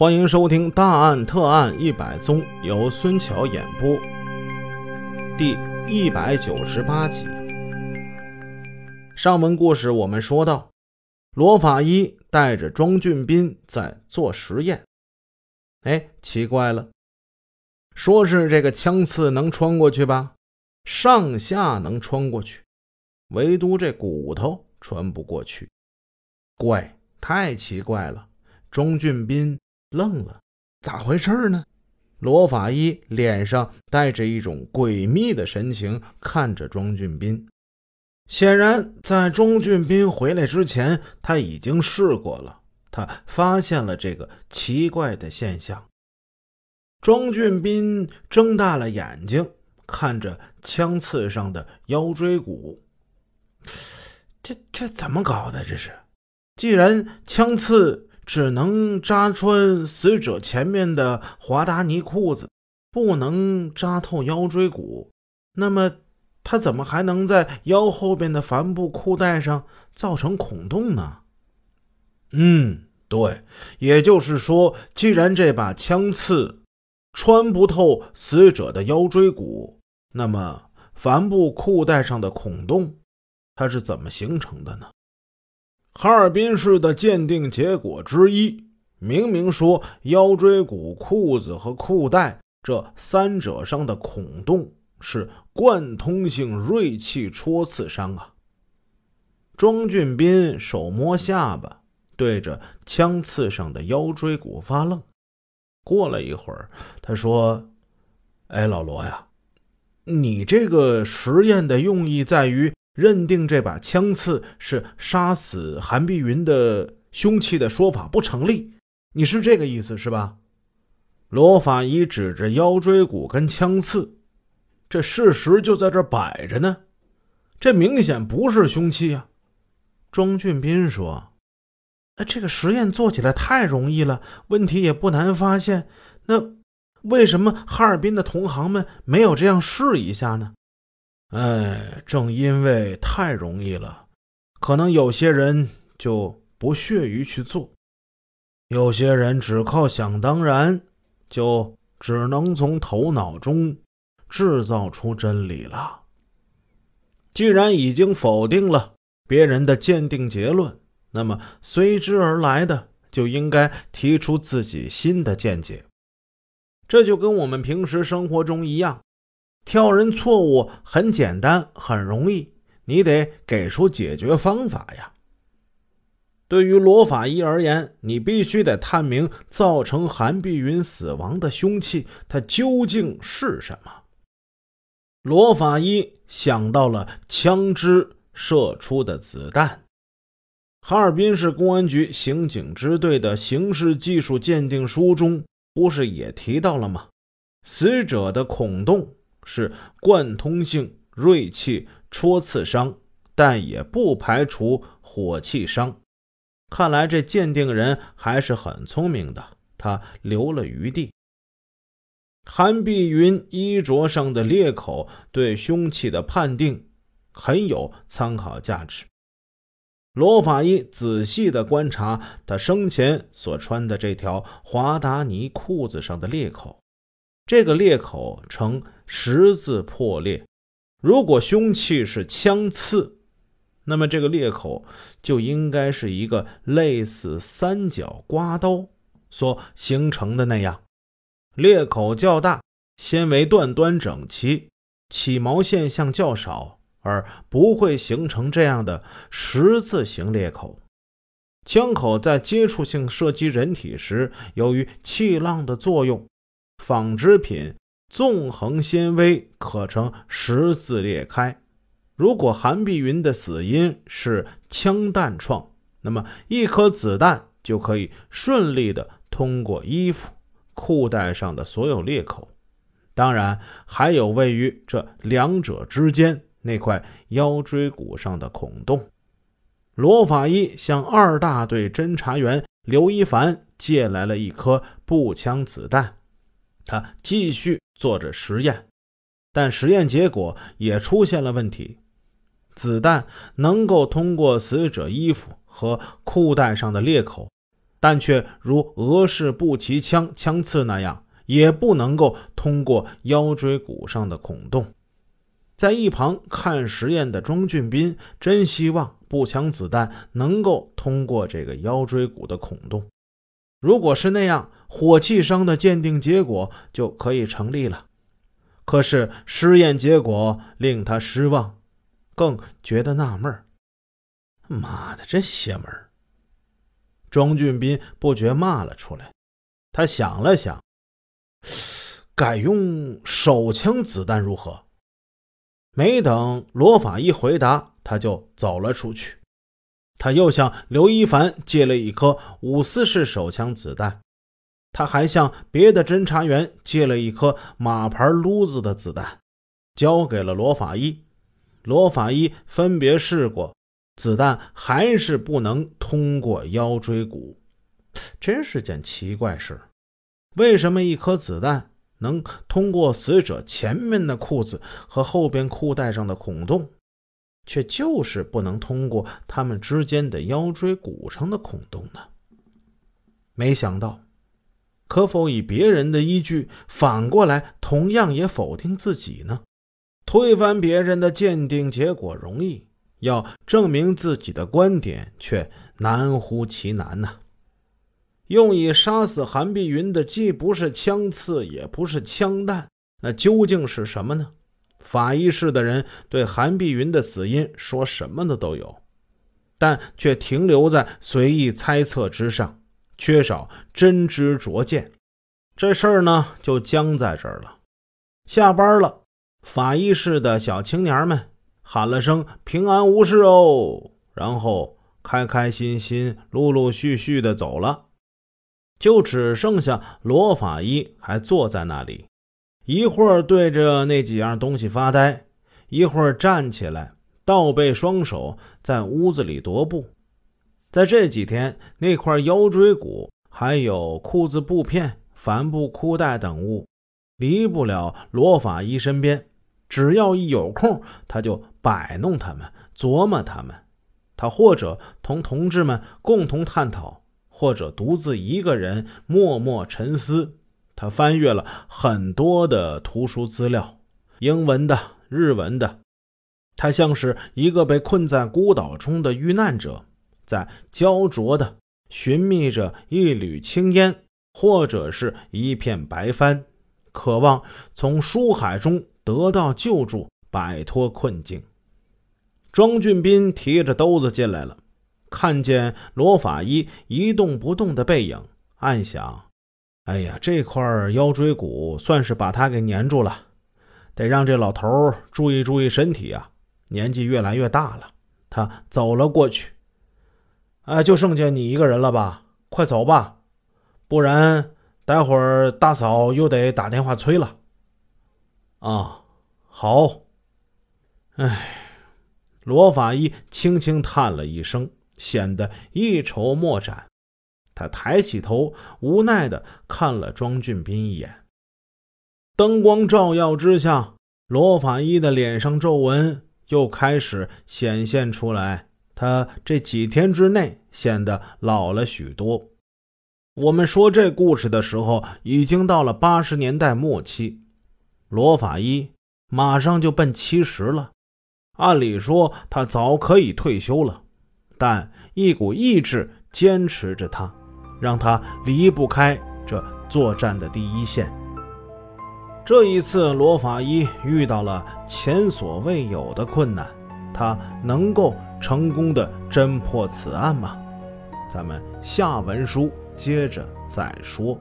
欢迎收听《大案特案一百宗》，由孙桥演播，第一百九十八集。上文故事我们说到，罗法医带着庄俊斌在做实验。哎，奇怪了，说是这个枪刺能穿过去吧？上下能穿过去，唯独这骨头穿不过去。怪，太奇怪了！庄俊斌。愣了，咋回事呢？罗法医脸上带着一种诡秘的神情，看着庄俊斌。显然，在庄俊斌回来之前，他已经试过了。他发现了这个奇怪的现象。庄俊斌睁大了眼睛，看着枪刺上的腰椎骨。这这怎么搞的？这是，既然枪刺。只能扎穿死者前面的华达尼裤子，不能扎透腰椎骨。那么，他怎么还能在腰后边的帆布裤带上造成孔洞呢？嗯，对，也就是说，既然这把枪刺穿不透死者的腰椎骨，那么帆布裤带上的孔洞，它是怎么形成的呢？哈尔滨市的鉴定结果之一，明明说腰椎骨、裤子和裤带这三者上的孔洞是贯通性锐器戳刺伤啊！庄俊斌手摸下巴，对着枪刺上的腰椎骨发愣。过了一会儿，他说：“哎，老罗呀，你这个实验的用意在于？”认定这把枪刺是杀死韩碧云的凶器的说法不成立，你是这个意思是吧？罗法医指着腰椎骨跟枪刺，这事实就在这摆着呢，这明显不是凶器啊！庄俊斌说：“那这个实验做起来太容易了，问题也不难发现。那为什么哈尔滨的同行们没有这样试一下呢？”哎，正因为太容易了，可能有些人就不屑于去做，有些人只靠想当然，就只能从头脑中制造出真理了。既然已经否定了别人的鉴定结论，那么随之而来的就应该提出自己新的见解。这就跟我们平时生活中一样。挑人错误很简单，很容易，你得给出解决方法呀。对于罗法医而言，你必须得探明造成韩碧云死亡的凶器，它究竟是什么。罗法医想到了枪支射出的子弹。哈尔滨市公安局刑警支队的刑事技术鉴定书中不是也提到了吗？死者的孔洞。是贯通性锐器戳刺伤，但也不排除火器伤。看来这鉴定人还是很聪明的，他留了余地。韩碧云衣着上的裂口对凶器的判定很有参考价值。罗法医仔细的观察他生前所穿的这条华达尼裤子上的裂口，这个裂口呈。十字破裂，如果凶器是枪刺，那么这个裂口就应该是一个类似三角刮刀所形成的那样，裂口较大，纤维断端整齐，起毛现象较少，而不会形成这样的十字形裂口。枪口在接触性射击人体时，由于气浪的作用，纺织品。纵横纤维可呈十字裂开。如果韩碧云的死因是枪弹创，那么一颗子弹就可以顺利的通过衣服、裤带上的所有裂口。当然，还有位于这两者之间那块腰椎骨上的孔洞。罗法医向二大队侦查员刘一凡借来了一颗步枪子弹，他继续。做着实验，但实验结果也出现了问题。子弹能够通过死者衣服和裤带上的裂口，但却如俄式步骑枪枪刺那样，也不能够通过腰椎骨上的孔洞。在一旁看实验的庄俊斌真希望步枪子弹能够通过这个腰椎骨的孔洞。如果是那样，火器伤的鉴定结果就可以成立了。可是实验结果令他失望，更觉得纳闷妈的，真邪门！庄俊斌不觉骂了出来。他想了想，改用手枪子弹如何？没等罗法医回答，他就走了出去。他又向刘一凡借了一颗五四式手枪子弹，他还向别的侦查员借了一颗马牌撸子的子弹，交给了罗法医。罗法医分别试过，子弹还是不能通过腰椎骨，真是件奇怪事。为什么一颗子弹？能通过死者前面的裤子和后边裤带上的孔洞，却就是不能通过他们之间的腰椎骨上的孔洞呢？没想到，可否以别人的依据反过来同样也否定自己呢？推翻别人的鉴定结果容易，要证明自己的观点却难乎其难呐！用以杀死韩碧云的既不是枪刺，也不是枪弹，那究竟是什么呢？法医室的人对韩碧云的死因说什么的都有，但却停留在随意猜测之上，缺少真知灼见。这事儿呢，就僵在这儿了。下班了，法医室的小青年们喊了声“平安无事哦”，然后开开心心、陆陆续续的走了。就只剩下罗法医还坐在那里，一会儿对着那几样东西发呆，一会儿站起来倒背双手在屋子里踱步。在这几天，那块腰椎骨还有裤子布片、帆布裤带等物，离不了罗法医身边。只要一有空，他就摆弄他们，琢磨他们。他或者同同志们共同探讨。或者独自一个人默默沉思，他翻阅了很多的图书资料，英文的、日文的。他像是一个被困在孤岛中的遇难者，在焦灼的寻觅着一缕青烟，或者是一片白帆，渴望从书海中得到救助，摆脱困境。庄俊斌提着兜子进来了。看见罗法医一动不动的背影，暗想：“哎呀，这块腰椎骨算是把他给粘住了，得让这老头注意注意身体啊！年纪越来越大了。”他走了过去，“哎，就剩下你一个人了吧？快走吧，不然待会儿大嫂又得打电话催了。”“啊，好。”哎，罗法医轻轻叹了一声。显得一筹莫展，他抬起头，无奈的看了庄俊斌一眼。灯光照耀之下，罗法医的脸上皱纹又开始显现出来。他这几天之内显得老了许多。我们说这故事的时候，已经到了八十年代末期，罗法医马上就奔七十了。按理说，他早可以退休了。但一股意志坚持着他，让他离不开这作战的第一线。这一次，罗法医遇到了前所未有的困难，他能够成功的侦破此案吗？咱们下文书接着再说。